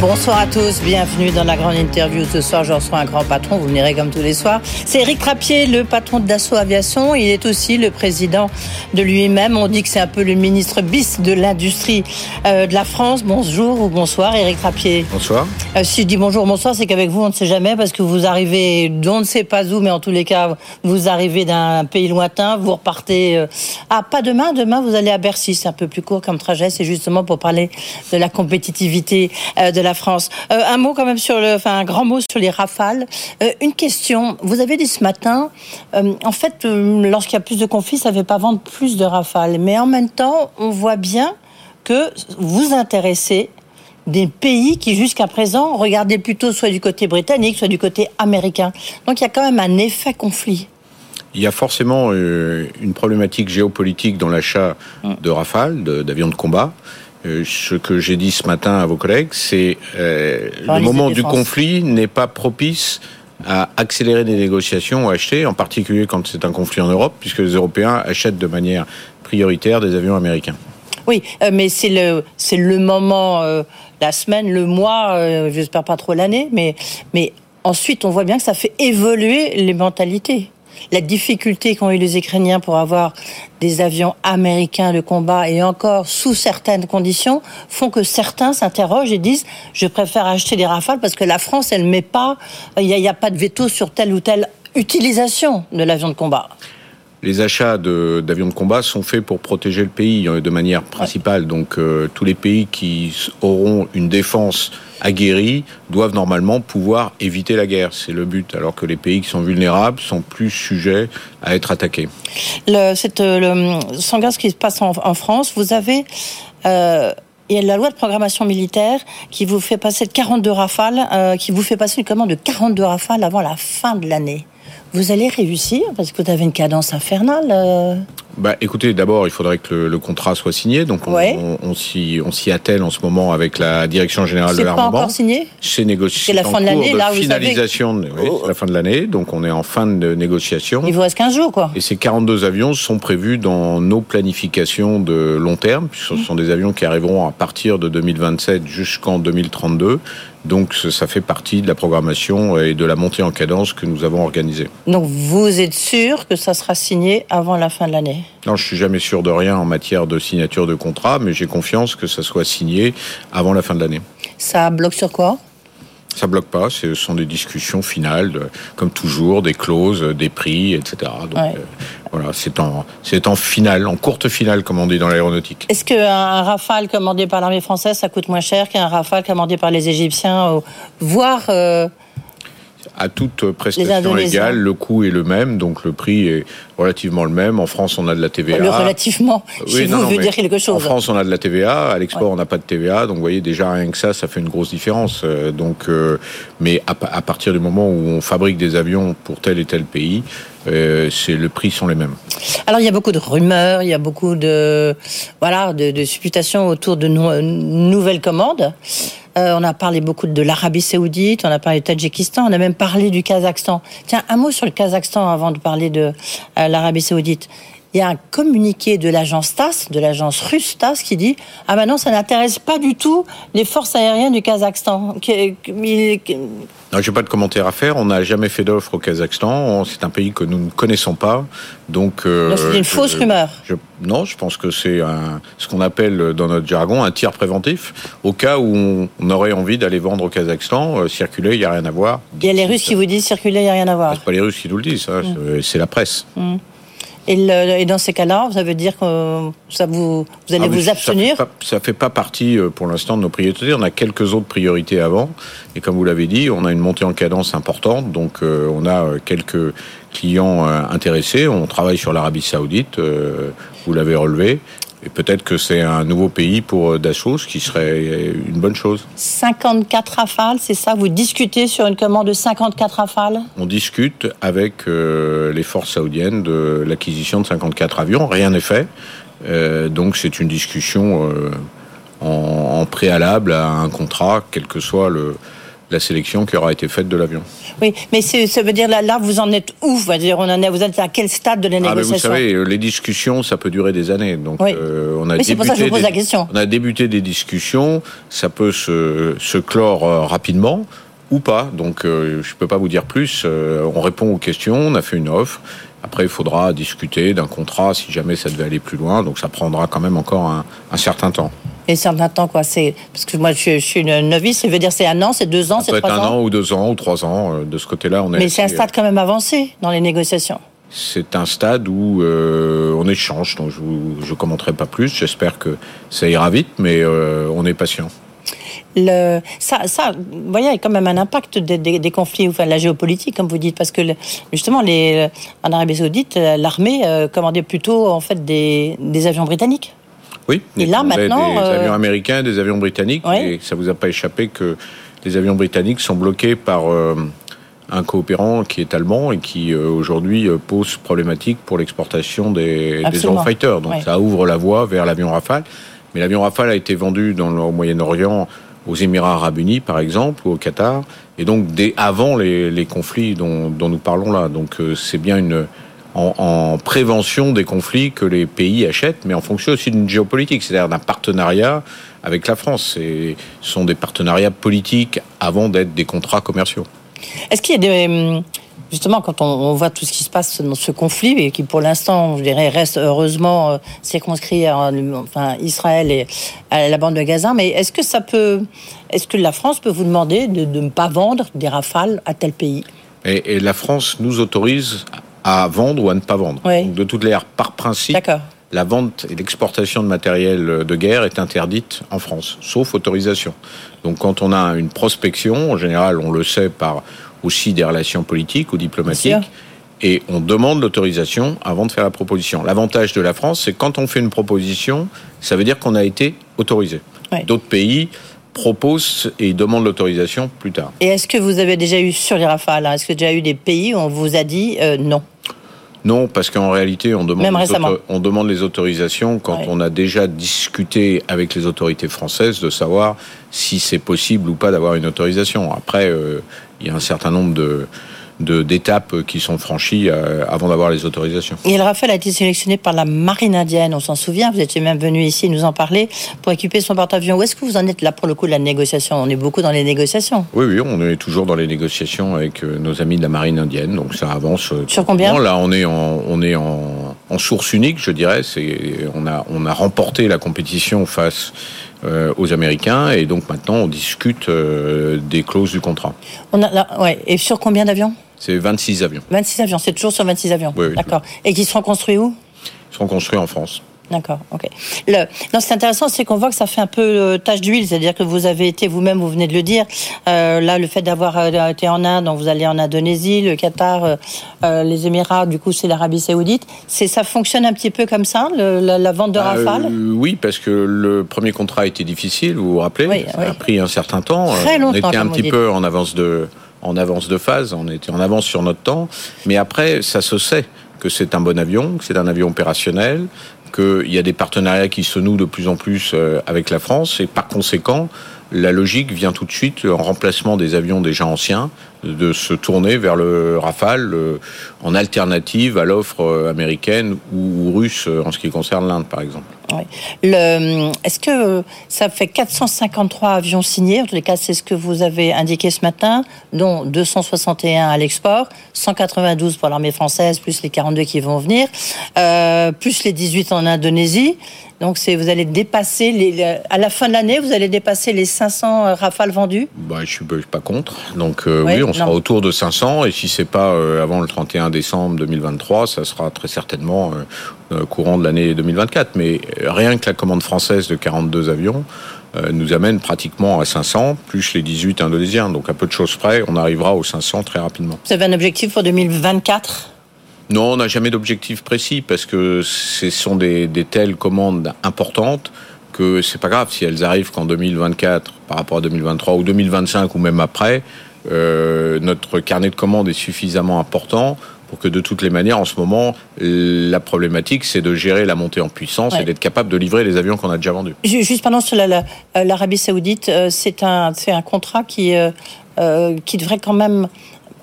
Bonsoir à tous, bienvenue dans la grande interview. Ce soir, je reçois un grand patron, vous venez comme tous les soirs. C'est Eric Trappier, le patron de Dassault Aviation. Il est aussi le président de lui-même. On dit que c'est un peu le ministre bis de l'industrie euh, de la France. Bonjour ou bonsoir, Eric Trappier. Bonsoir. Euh, si je dis bonjour, bonsoir, c'est qu'avec vous, on ne sait jamais parce que vous arrivez d'on ne sait pas où, mais en tous les cas, vous arrivez d'un pays lointain, vous repartez. Euh, ah, pas demain, demain, vous allez à Bercy. C'est un peu plus court comme trajet. C'est justement pour parler de la compétitivité de la France. Euh, un mot quand même sur le, enfin un grand mot sur les rafales. Euh, une question. Vous avez dit ce matin, euh, en fait, lorsqu'il y a plus de conflits, ça ne fait pas vendre plus de rafales. Mais en même temps, on voit bien que vous intéressez des pays qui jusqu'à présent regardaient plutôt soit du côté britannique, soit du côté américain. Donc il y a quand même un effet conflit. Il y a forcément une problématique géopolitique dans l'achat hum. de rafales, d'avions de combat. Euh, ce que j'ai dit ce matin à vos collègues, c'est euh, le moment du conflit n'est pas propice à accélérer des négociations ou acheter, en particulier quand c'est un conflit en Europe, puisque les Européens achètent de manière prioritaire des avions américains. Oui, euh, mais c'est le c'est le moment, la semaine, le mois, j'espère pas trop l'année, mais mais ensuite on voit bien que ça fait évoluer les mentalités la difficulté qu'ont eu les Ukrainiens pour avoir des avions américains de combat et encore sous certaines conditions font que certains s'interrogent et disent je préfère acheter des Rafales parce que la France elle met pas il n'y a, pas de veto sur telle ou telle utilisation de l'avion de combat. Les achats d'avions de, combat sont faits pour protéger le pays euh, de manière principale. Donc euh, tous les pays qui auront une défense aguerris doivent normalement pouvoir éviter la guerre. C'est le but. Alors que les pays qui sont vulnérables sont plus sujets à être attaqués. Le, cette, le, sans ce qui se passe en, France, vous avez euh, il y a la loi de programmation militaire qui vous fait passer de 42 rafales, euh, qui vous fait passer une commande de 42 rafales avant la fin de l'année. Vous allez réussir parce que vous avez une cadence infernale. Bah, écoutez, d'abord, il faudrait que le, contrat soit signé. Donc, on, on, s'y attelle en ce moment avec la direction générale de l'armement. C'est pas encore signé C'est négocié. C'est la fin de l'année, là, finalisation. Vous savez... oui, c'est la fin de l'année. Donc, on est en fin de négociation. Il vous reste 15 jours, quoi. Et ces 42 avions sont prévus dans nos planifications de long terme, puisque ce sont des avions qui arriveront à partir de 2027 jusqu'en 2032. Donc ça fait partie de la programmation et de la montée en cadence que nous avons organisée. Donc vous êtes sûr que ça sera signé avant la fin de l'année Non, je suis jamais sûr de rien en matière de signature de contrat, mais j'ai confiance que ça soit signé avant la fin de l'année. Ça bloque sur quoi? Ça bloque pas, ce sont des discussions finales, comme toujours, des clauses, des prix, etc. Donc euh, voilà, c'est en, c'est en finale, en courte finale, comme on dit dans l'aéronautique. Est-ce qu'un Rafale commandé par l'armée française, ça coûte moins cher qu'un Rafale commandé par les Égyptiens, voire euh, à toute prestation légale, le coût est le même, donc le prix est relativement le même. En France, on a de la TVA. Le relativement, oui, vous veut dire quelque chose. En France, on a de la TVA. À l'export, on n'a pas de TVA. Donc, vous voyez, déjà rien que ça, ça fait une grosse différence. Euh, donc, euh, mais à, partir du moment où on fabrique des avions pour tel et tel pays, euh, c'est le prix sont les mêmes. Alors il y a beaucoup de rumeurs, il y a beaucoup de voilà de, de supputations autour de nouvelles commandes. Euh, on a parlé beaucoup de l'Arabie Saoudite, on a parlé du Tadjikistan, on a même parlé du Kazakhstan. Tiens, un mot sur le Kazakhstan avant de parler de euh, l'Arabie Saoudite il y a un communiqué de l'agence TAS, de l'agence russe TAS, qui dit Ah ben non, ça n'intéresse pas du tout les forces aériennes du Kazakhstan. Non, j'ai pas de commentaire à faire. On n'a jamais fait d'offre au Kazakhstan. C'est un pays que nous ne connaissons pas. Donc, euh, c'est une fausse rumeur. non, je pense que c'est ce qu'on appelle dans notre jargon un tir préventif. Au cas où on, aurait envie d'aller vendre au Kazakhstan, euh, circuler, il n'y a rien à voir. Il y a les Russes qui vous disent circuler, il n'y a rien à voir. C'est pas les Russes qui nous le disent, mm. c'est la presse. Mm. Et, dans ces cas-là, ça veut dire que ça vous, vous allez ah, vous abstenir Ça ne fait, pas partie euh, pour l'instant de nos priorités. On a quelques autres priorités avant. Et comme vous l'avez dit, on a une montée en cadence importante. Donc euh, on a euh, quelques clients intéressés. On travaille sur l'Arabie saoudite, vous l'avez relevé. Et peut-être que c'est un nouveau pays pour euh, Dassault, ce qui serait une bonne chose. 54 rafales, c'est ça? Vous discutez sur une commande de 54 rafales? On discute avec euh, les forces saoudiennes de l'acquisition de 54 avions. Rien n'est fait. Euh, donc c'est une discussion en, préalable à un contrat, quel que soit le, la sélection qui aura été faite de l'avion. Oui, mais ça veut dire là, là, vous en êtes où? Vous en est, Vous êtes à quel stade de la négociation ah, Vous savez, les discussions, ça peut durer des années. Donc, euh, on a débuté pour ça que je vous pose la question. On a débuté des discussions, ça peut se, se clore euh, rapidement ou pas. Donc, euh, je ne peux pas vous dire plus. on répond aux questions, on a fait une offre. Après, il faudra discuter d'un contrat si jamais ça devait aller plus loin. Donc, ça prendra quand même encore un, un certain temps. Et certain temps, quoi. C'est parce que moi, je, suis une novice. Ça veut dire c'est un an, c'est deux ans, c'est trois ans. Un an ou deux ans ou trois ans. Euh, de ce côté-là, on est. Mais c'est un stade quand même avancé dans les négociations. C'est un stade où euh, on échange. Donc je ne commenterai pas plus. J'espère que ça ira vite, mais euh, on est patient. Le, ça, ça, vous voyez, il y a quand même un impact des, conflits, enfin la géopolitique, comme vous dites, parce que justement, les, en Arabie Saoudite, l'armée commandait plutôt en fait des, des avions britanniques. Oui, et là maintenant, des euh, avions américains, des avions britanniques, et ça vous a pas échappé que les avions britanniques sont bloqués par euh, un coopérant qui est allemand et qui euh, aujourd'hui pose problématique pour l'exportation des, des Eurofighter. Donc ça ouvre la voie vers l'avion Rafale. Mais l'avion Rafale a été vendu dans le, au Moyen-Orient aux Émirats arabes unis, par exemple, ou au Qatar, et donc avant les, conflits dont, nous parlons là. Donc c'est bien une, en, prévention des conflits que les pays achètent, mais en fonction aussi d'une géopolitique, c'est-à-dire d'un partenariat avec la France. Ce sont des partenariats politiques avant d'être des contrats commerciaux. Est-ce qu'il y a des... Justement, quand on, voit tout ce qui se passe dans ce conflit, et qui pour l'instant, je dirais, reste heureusement euh, circonscrit à enfin, Israël et à la bande de Gaza, mais est-ce que ça peut, est-ce que la France peut vous demander de, ne pas vendre des rafales à tel pays? Et, et, la France nous autorise à vendre ou à ne pas vendre. de toutes les manières, par principe, la vente et l'exportation de matériel de guerre est interdite en France, sauf autorisation. Donc quand on a une prospection, en général, on le sait par aussi des relations politiques ou diplomatiques, et on demande l'autorisation avant de faire la proposition. L'avantage de la France, c'est quand on fait une proposition, ça veut dire qu'on a été autorisé. D'autres pays proposent et demandent l'autorisation plus tard. Et est-ce que vous avez déjà eu sur les rafales, hein, est-ce que déjà eu des pays où on vous a dit euh, non? Non, parce qu'en réalité, on demande, les on demande les autorisations quand on a déjà discuté avec les autorités françaises de savoir si c'est possible ou pas d'avoir une autorisation. Après, euh, il y a un certain nombre de, d'étapes qui sont franchies euh, avant d'avoir les autorisations. Et le Rafale a été sélectionné par la marine indienne, on s'en souvient, vous étiez même venu ici nous en parler pour équiper son porte-avions. Où est-ce que vous en êtes là pour le coup de la négociation? On est beaucoup dans les négociations. Oui, oui, on est toujours dans les négociations avec euh, nos amis de la marine indienne, donc ça avance. Euh, Sur combien? Là, on est en, on est en, en source unique, je dirais. On a, on a remporté la compétition face aux Américains et donc maintenant on discute des clauses du contrat. On a, ouais. Et sur combien d'avions? C'est 26 avions. 26 avions, c'est toujours sur 26 avions Oui. D'accord. Et qui seront construits où? Ils seront construits en France. D'accord, ok. Le, non, c'est intéressant, c'est qu'on voit que ça fait un peu euh, tache d'huile, c'est-à-dire que vous avez été vous-même, vous venez de le dire, euh, là, le fait d'avoir euh, été en Inde, donc vous allez en Indonésie, le Qatar, les Émirats, du coup, c'est l'Arabie Saoudite. C'est ça fonctionne un petit peu comme ça, la, vente de bah, Rafale? Oui, parce que le premier contrat a été difficile, vous vous rappelez, ça a pris un certain temps. Très longtemps. On était un petit peu en avance de en avance de phase, on était en avance sur notre temps, mais après, ça se sait que c'est un bon avion, que c'est un avion opérationnel, qu'il y a des partenariats qui se nouent de plus en plus euh, avec la France, et par conséquent, la logique vient tout de suite en remplacement des avions déjà anciens de se tourner vers le Rafale euh, en alternative à l'offre euh, américaine ou, russe en ce qui concerne l'Inde, par exemple. Est-ce que ça fait 453 avions signés En tous les cas, c'est ce que vous avez indiqué ce matin, dont 261 à l'export, 192 pour l'armée française, plus les 42 qui vont venir, plus les 18 en Indonésie. Donc vous allez dépasser, les, à la fin de l'année, vous allez dépasser les 500 rafales vendus bah, Je ne suis pas contre. Donc oui, on sera autour de 500 et si c'est pas euh, avant le 31 décembre 2023, ça sera très certainement euh, euh, courant de l'année 2024. Mais rien que la commande française de 42 avions nous amène pratiquement à 500, plus les 18 indonésiens. Donc à peu de choses près, on arrivera aux 500 très rapidement. Vous avez un objectif pour 2024 non, on n'a jamais d'objectif précis parce que ce sont des, des telles commandes importantes que c'est pas grave si elles arrivent qu'en 2024 par rapport à 2023 ou 2025 ou même après. Euh, notre carnet de commandes est suffisamment important pour que de toutes les manières, en ce moment, la problématique, c'est de gérer la montée en puissance et d'être capable de livrer les avions qu'on a déjà vendus. Juste pendant sur euh, l'Arabie Saoudite, euh, c'est un, un contrat qui qui devrait quand même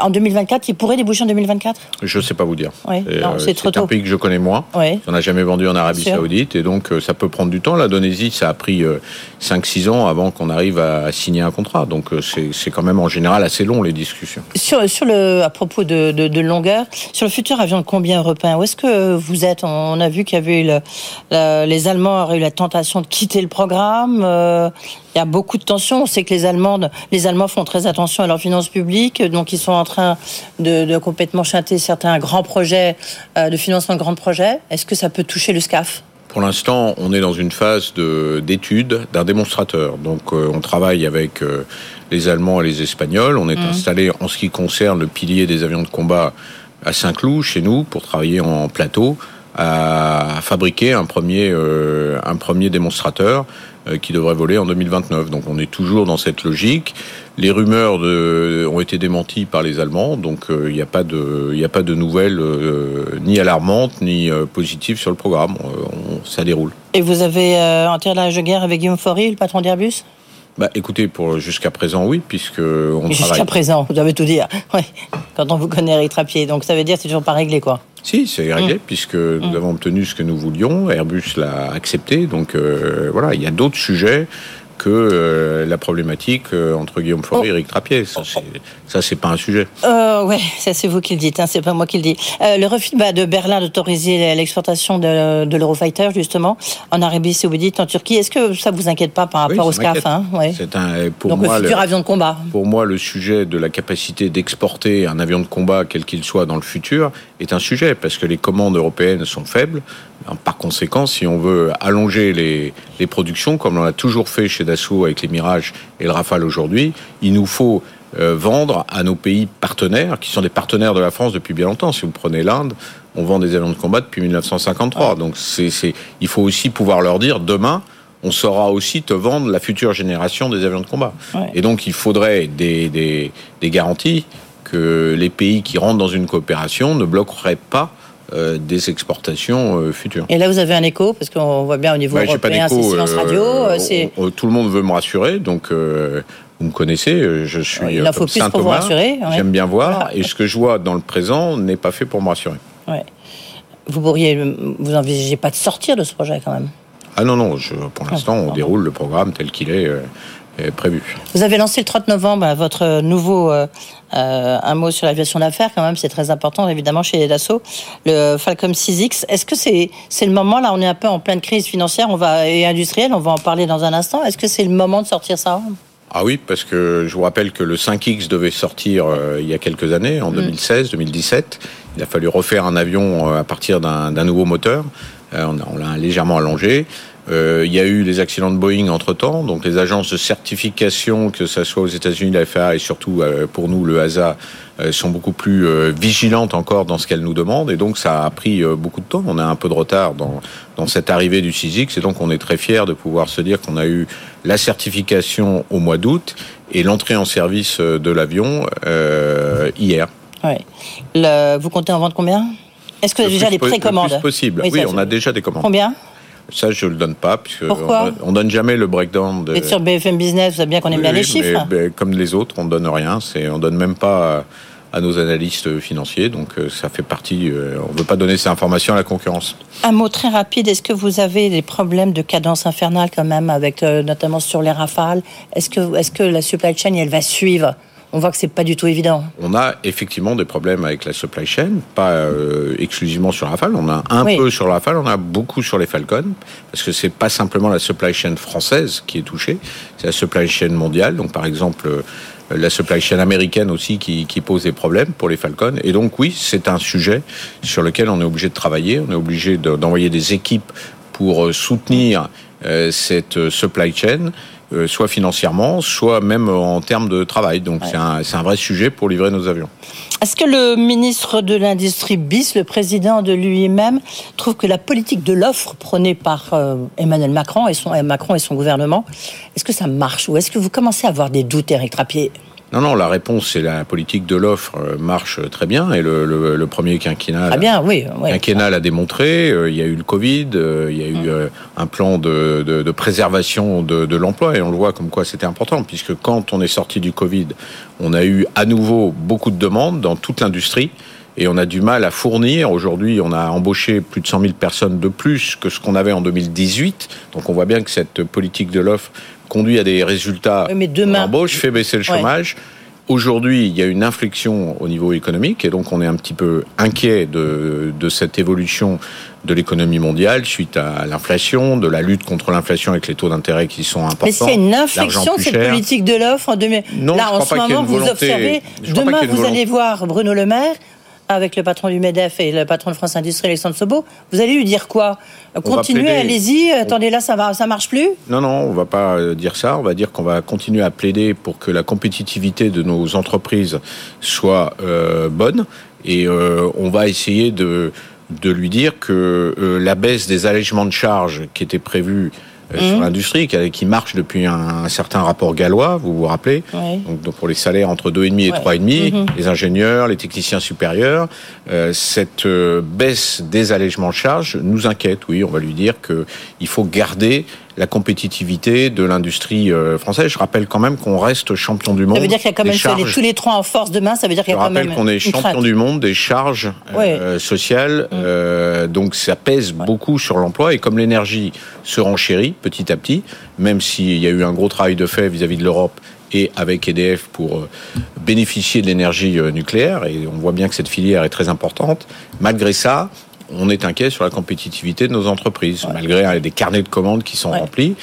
en 2024, il pourrait déboucher en 2024 Je ne sais pas vous dire. Oui. Euh, c'est trop tôt. un pays que je connais moins. Oui. On n'a jamais vendu en Arabie Saoudite et donc euh, ça peut prendre du temps. L'Indonésie, ça a pris 5-6 euh, ans avant qu'on arrive à, signer un contrat. Donc c'est quand même en général assez long les discussions. Sur, sur le, à propos de, de, longueur, sur le futur avion de combien européen, où est-ce que vous êtes? On a vu qu'il y avait eu les Allemands auraient eu la tentation de quitter le programme. Il y a beaucoup de tensions. On sait que les Allemandes, les Allemands font très attention à leurs finances publiques, donc ils sont en train de, complètement chanter certains grands projets euh, de financement de grands projets. Est-ce que ça peut toucher le SCAF? Pour l'instant, on est dans une phase d'étude d'un démonstrateur. Donc, euh, on travaille avec euh, les Allemands et les Espagnols. On est mmh. installé en ce qui concerne le pilier des avions de combat à Saint-Cloud, chez nous, pour travailler en plateau, à, fabriquer un premier, un premier démonstrateur qui devrait voler en 2029. Donc on est toujours dans cette logique. Les rumeurs de, ont été démenties par les Allemands, donc euh, il n'y a pas de, a pas de nouvelles euh, ni alarmantes ni positives sur le programme. ça déroule. Et vous avez un tirage de guerre avec Guillaume Faury, le patron d'Airbus? Bah, écoutez, pour jusqu'à présent, oui, puisque on Jusqu'à présent, vous avez tout dire. Oui. Quand on vous connaît, Eric Trappier, donc ça veut dire que c'est toujours pas réglé, quoi. Si, c'est réglé, mm. puisque nous mm. avons obtenu ce que nous voulions. Airbus l'a accepté. Donc euh, voilà, il y a d'autres sujets que euh, la problématique euh, entre Guillaume Fauré et oh. Eric Trappier. Ça, c'est pas un sujet. Euh, ouais, ça c'est vous qui le dites, hein, c'est pas moi qui le dis. le refus bah, de Berlin d'autoriser l'exportation de, de l'Eurofighter, justement, en Arabie Saoudite, en Turquie, est-ce que ça vous inquiète pas par rapport au SCAF hein C'est un, pour Donc moi, le futur avion de combat. Pour moi, le sujet de la capacité d'exporter un avion de combat, quel qu'il soit dans le futur, est un sujet, parce que les commandes européennes sont faibles. Par conséquent, si on veut allonger les, les productions, comme on l'a toujours fait chez Avec les Mirages et le Rafale aujourd'hui, il nous faut euh, vendre à nos pays partenaires, qui sont des partenaires de la France depuis bien longtemps. Si vous prenez l'Inde, on vend des avions de combat depuis 1953. Donc c'est, il faut aussi pouvoir leur dire demain, on saura aussi te vendre la future génération des avions de combat. Et donc il faudrait des, des, des garanties que les pays qui rentrent dans une coopération ne bloqueraient pas euh, des exportations euh, futures. Et là, vous avez un écho, parce qu'on voit bien au niveau européen, c'est silence radio. Euh, tout le monde veut me rassurer, donc vous me connaissez, je suis Il en faut plus pour vous rassurer. J'aime bien voir, et ce que je vois dans le présent n'est pas fait pour me rassurer. Ouais. Vous pourriez, vous n'envisagez pas de sortir de ce projet quand même? Ah non, non, je, pour l'instant, on déroule le programme tel qu'il est prévu. Vous avez lancé le 30 novembre votre nouveau euh, euh, un mot sur l'aviation d'affaires quand même, c'est très important évidemment chez Dassault, le Falcom 6X. Est-ce que c'est c'est le moment là On est un peu en pleine crise financière, on va et industrielle, on va en parler dans un instant. Est-ce que c'est le moment de sortir ça? Ah oui, parce que je vous rappelle que le 5X devait sortir euh, il y a quelques années, en 2016, mm. 2017. Il a fallu refaire un avion à partir d'un nouveau moteur. on l'a légèrement allongé. Euh, il y a eu les accidents de Boeing entre-temps, donc les agences de certification, que ce soit aux États-Unis, la FAA et surtout euh, pour nous le HASA, euh, sont beaucoup plus vigilantes encore dans ce qu'elles nous demandent. Et donc ça a pris beaucoup de temps. On a un peu de retard dans, dans cette arrivée du 6X et donc on est très fiers de pouvoir se dire qu'on a eu la certification au mois d'août et l'entrée en service de l'avion hier. Ouais. vous comptez en vendre combien? Est-ce que vous avez déjà des précommandes? possible. Oui, on a déjà des commandes. Combien? Ça, je le donne pas, puisque Pourquoi on, donne jamais le breakdown. De... sur BFM Business, vous savez bien qu'on aime bien les chiffres. comme les autres, on donne rien. C'est, on donne même pas à, nos analystes financiers. Donc, euh, ça fait partie. Euh, on veut pas donner ces informations à la concurrence. Un mot très rapide. Est-ce que vous avez des problèmes de cadence infernale quand même, avec euh, notamment sur les rafales? Est-ce que, est-ce que la supply chain, elle va suivre? On voit que c'est pas du tout évident. On a effectivement des problèmes avec la supply chain, pas euh, exclusivement sur Rafale. On a un peu sur Rafale, on a beaucoup sur les Falcon, parce que c'est pas simplement la supply chain française qui est touchée, c'est la supply chain mondiale. Donc par exemple euh, la supply chain américaine aussi qui, pose des problèmes pour les Falcon. Et donc oui, c'est un sujet sur lequel on est obligé de travailler. On est obligé d'envoyer des équipes pour euh, soutenir cette supply chain euh, soit financièrement, soit même en termes de travail. Donc c'est un, un, vrai sujet pour livrer nos avions. Est-ce que le ministre de l'Industrie BIS, le président de lui-même, trouve que la politique de l'offre prônée par euh, Emmanuel Macron et, son, Macron et son gouvernement, est-ce que ça marche Ou est-ce que vous commencez à avoir des doutes, Eric Trappier? Non, non, la réponse, c'est la politique de l'offre euh, marche très bien et le, le, premier quinquennat, ah bien, oui, quinquennat l'a démontré. Euh, il y a eu le Covid, euh, il y a eu mm. un plan de, de, de préservation de, de l'emploi et on le voit comme quoi c'était important puisque quand on est sorti du Covid, on a eu à nouveau beaucoup de demandes dans toute l'industrie et on a du mal à fournir. Aujourd'hui, on a embauché plus de 100 000 personnes de plus que ce qu'on avait en 2018. Donc on voit bien que cette politique de l'offre conduit à des résultats oui, mais demain... d'embauche, fait baisser le chômage. Aujourd'hui, il y a une inflexion au niveau économique et donc on est un petit peu inquiet de, de cette évolution de l'économie mondiale suite à l'inflation, de la lutte contre l'inflation avec les taux d'intérêt qui sont importants. Mais c'est une inflexion de cette politique de l'offre en Non, Là, en ce moment, vous observez, demain, vous allez voir Bruno Le Maire avec le patron du MEDEF et le patron de France Industrie, Alexandre Sobo, vous allez lui dire quoi? Continuez, allez-y, attendez là, ça va, ça marche plus? Non, non, on va pas euh, dire ça. On va dire qu'on va continuer à plaider pour que la compétitivité de nos entreprises soit euh, bonne. Et euh, on va essayer de, de lui dire que la baisse des allègements de charges qui était prévue euh, sur mmh. l'industrie, qui, marche depuis un, certain rapport gallois, vous vous rappelez donc, pour les salaires entre 2,5 et 3,5, mmh. les ingénieurs, les techniciens supérieurs, euh, cette euh, baisse des allègements de charges nous inquiète. Oui, on va lui dire qu'il faut garder la compétitivité de l'industrie euh, française. Je rappelle quand même qu'on reste champion du monde. Ça veut dire qu'il y a quand même charges... tous les trois en force demain. Ça veut dire qu'il y a quand même. Je rappelle qu'on est champion du monde des charges euh, sociales. Mm. Euh, donc ça pèse beaucoup sur l'emploi et comme l'énergie se renchérit petit à petit, même s'il y a eu un gros travail de fait vis-à-vis de l'Europe et avec EDF pour bénéficier de l'énergie nucléaire, et on voit bien que cette filière est très importante. Malgré ça, on est inquiet sur la compétitivité de nos entreprises, malgré des carnets de commandes qui sont remplis.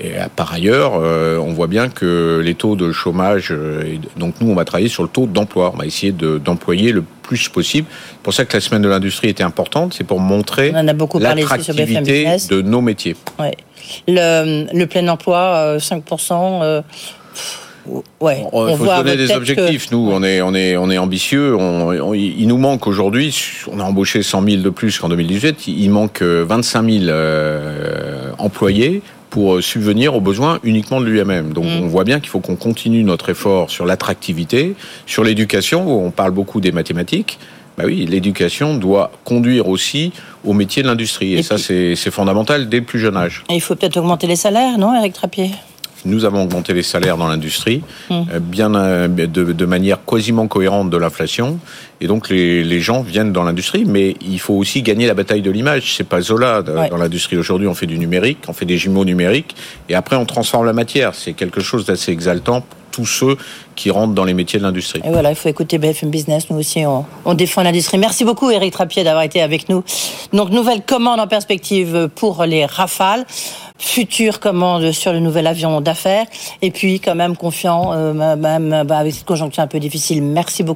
Et euh, par ailleurs, euh, on voit bien que les taux de chômage, euh, donc nous, on va travailler sur le taux d'emploi. On va essayer d'employer le plus possible. C'est pour ça que la semaine de l'industrie était importante, c'est pour montrer l'attractivité de nos métiers. Le, le, plein emploi, 5%. Ouais, il faut se donner des objectifs. Nous, on est, on est, on est ambitieux. On, il nous manque aujourd'hui, on a embauché 100 000 de plus qu'en 2018. Il manque 25 000 euh, employés pour euh, subvenir aux besoins uniquement de l'UMM. Donc mm. on voit bien qu'il faut qu'on continue notre effort sur l'attractivité, sur l'éducation, où on parle beaucoup des mathématiques. Bah oui, l'éducation doit conduire aussi au métier de l'industrie. Et, ça, c'est fondamental dès le plus jeune âge. Et il faut peut-être augmenter les salaires, non, Eric Trappier? Nous avons augmenté les salaires dans l'industrie, mmh. euh, bien euh, de, manière quasiment cohérente de l'inflation. Et donc les, les, gens viennent dans l'industrie, mais il faut aussi gagner la bataille de l'image. C'est pas Zola dans l'industrie aujourd'hui. On fait du numérique, on fait des jumeaux numériques, et après on transforme la matière. C'est quelque chose d'assez exaltant tous ceux qui rentrent dans les métiers de l'industrie. Et voilà, il faut écouter BFM Business. Nous aussi, on, défend l'industrie. Merci beaucoup, Eric Trappier, d'avoir été avec nous. Donc, nouvelle commande en perspective pour les Rafales future commande sur le nouvel avion d'affaires et puis quand même confiant euh, même bah, avec cette conjoncture un peu difficile. Merci beaucoup.